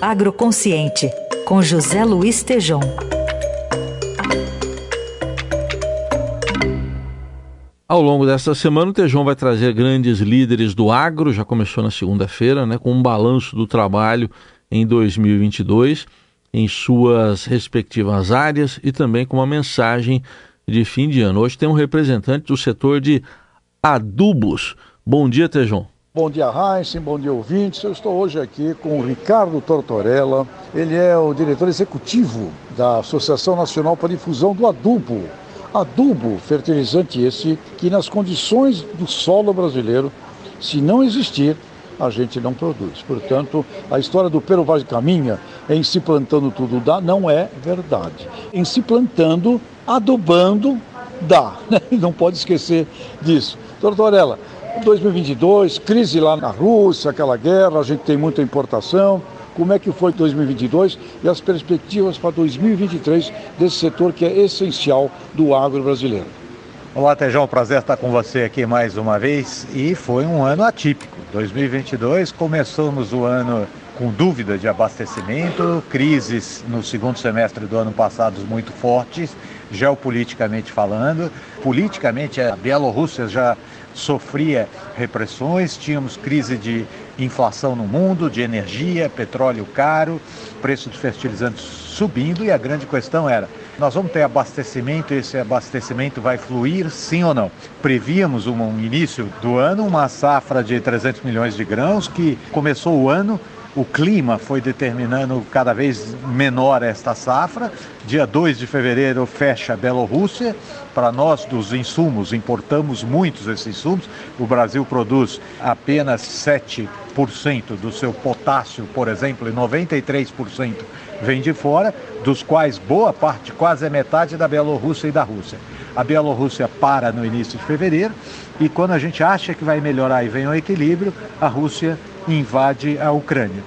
Agroconsciente, com José Luiz Tejom. Ao longo desta semana, o Tejão vai trazer grandes líderes do agro, já começou na segunda-feira, né, com um balanço do trabalho em 2022 em suas respectivas áreas e também com uma mensagem de fim de ano. Hoje tem um representante do setor de adubos. Bom dia, Tejão. Bom dia, Heisen, bom dia, ouvintes. Eu estou hoje aqui com o Ricardo Tortorella. Ele é o diretor executivo da Associação Nacional para a Difusão do Adubo, Adubo, fertilizante esse que nas condições do solo brasileiro, se não existir, a gente não produz. Portanto, a história do Pero Vaz Caminha em se plantando tudo dá não é verdade. Em se plantando, adubando, dá. Não pode esquecer disso. Tortorella, 2022, crise lá na Rússia, aquela guerra, a gente tem muita importação, como é que foi 2022 e as perspectivas para 2023 desse setor que é essencial do agro brasileiro. Olá, Tejão, prazer estar com você aqui mais uma vez e foi um ano atípico. 2022 começamos o ano com dúvida de abastecimento, crises no segundo semestre do ano passado muito fortes, geopoliticamente falando. Politicamente, a Bielorrússia já sofria repressões, tínhamos crise de inflação no mundo, de energia, petróleo caro, preço de fertilizantes subindo e a grande questão era: nós vamos ter abastecimento, esse abastecimento vai fluir sim ou não? Prevíamos um início do ano uma safra de 300 milhões de grãos que começou o ano o clima foi determinando cada vez menor esta safra. Dia 2 de fevereiro fecha a Bielorrússia. Para nós, dos insumos, importamos muitos desses insumos. O Brasil produz apenas 7% do seu potássio, por exemplo, e 93% vem de fora, dos quais boa parte, quase a metade, da Bielorrússia e da Rússia. A Bielorrússia para no início de fevereiro e quando a gente acha que vai melhorar e vem o equilíbrio, a Rússia invade a Ucrânia.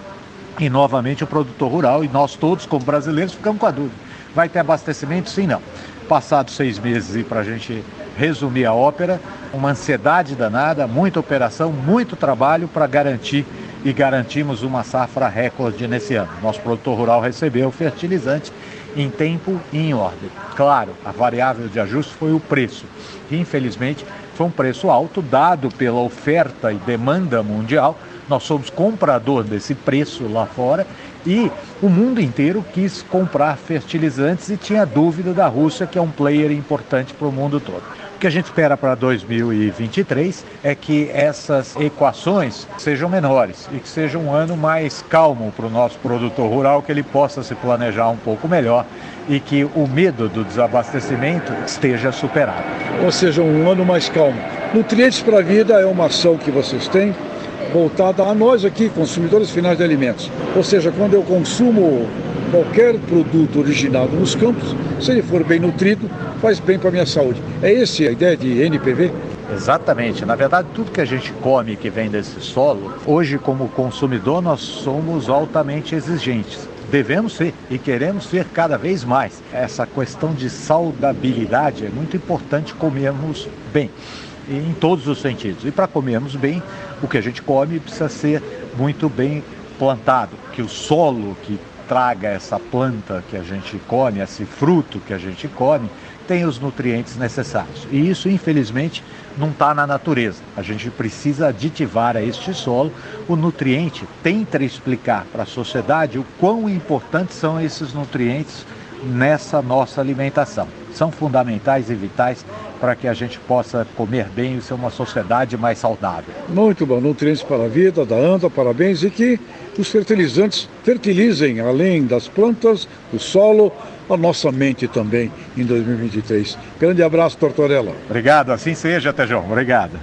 E novamente o produtor rural e nós todos, como brasileiros, ficamos com a dúvida: vai ter abastecimento? Sim, não. Passados seis meses, e para a gente resumir a ópera, uma ansiedade danada, muita operação, muito trabalho para garantir e garantimos uma safra recorde nesse ano. Nosso produtor rural recebeu fertilizante em tempo e em ordem. Claro, a variável de ajuste foi o preço, que infelizmente foi um preço alto, dado pela oferta e demanda mundial. Nós somos comprador desse preço lá fora e o mundo inteiro quis comprar fertilizantes e tinha dúvida da Rússia, que é um player importante para o mundo todo. O que a gente espera para 2023 é que essas equações sejam menores e que seja um ano mais calmo para o nosso produtor rural, que ele possa se planejar um pouco melhor e que o medo do desabastecimento esteja superado. Ou seja, um ano mais calmo. Nutrientes para a Vida é uma ação que vocês têm voltada a nós aqui, consumidores finais de alimentos. Ou seja, quando eu consumo qualquer produto originado nos campos, se ele for bem nutrido, faz bem para a minha saúde. É essa a ideia de NPV? Exatamente. Na verdade, tudo que a gente come que vem desse solo, hoje, como consumidor, nós somos altamente exigentes. Devemos ser e queremos ser cada vez mais. Essa questão de saudabilidade é muito importante comermos bem em todos os sentidos. E para comermos bem, o que a gente come precisa ser muito bem plantado, que o solo que traga essa planta que a gente come, esse fruto que a gente come, tem os nutrientes necessários. E isso, infelizmente, não está na natureza. A gente precisa aditivar a este solo. O nutriente tenta explicar para a sociedade o quão importantes são esses nutrientes nessa nossa alimentação. São fundamentais e vitais para que a gente possa comer bem e ser uma sociedade mais saudável. Muito bom, nutrientes para a vida, da ANDA, parabéns, e que os fertilizantes fertilizem, além das plantas, o solo, a nossa mente também em 2023. Grande abraço, Tortorella. Obrigado, assim seja, Tejão. Obrigado.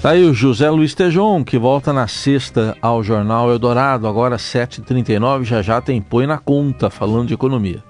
Tá aí o José Luiz Tejon, que volta na sexta ao Jornal Eldorado, agora 7h39, já já tem Põe na Conta, falando de economia.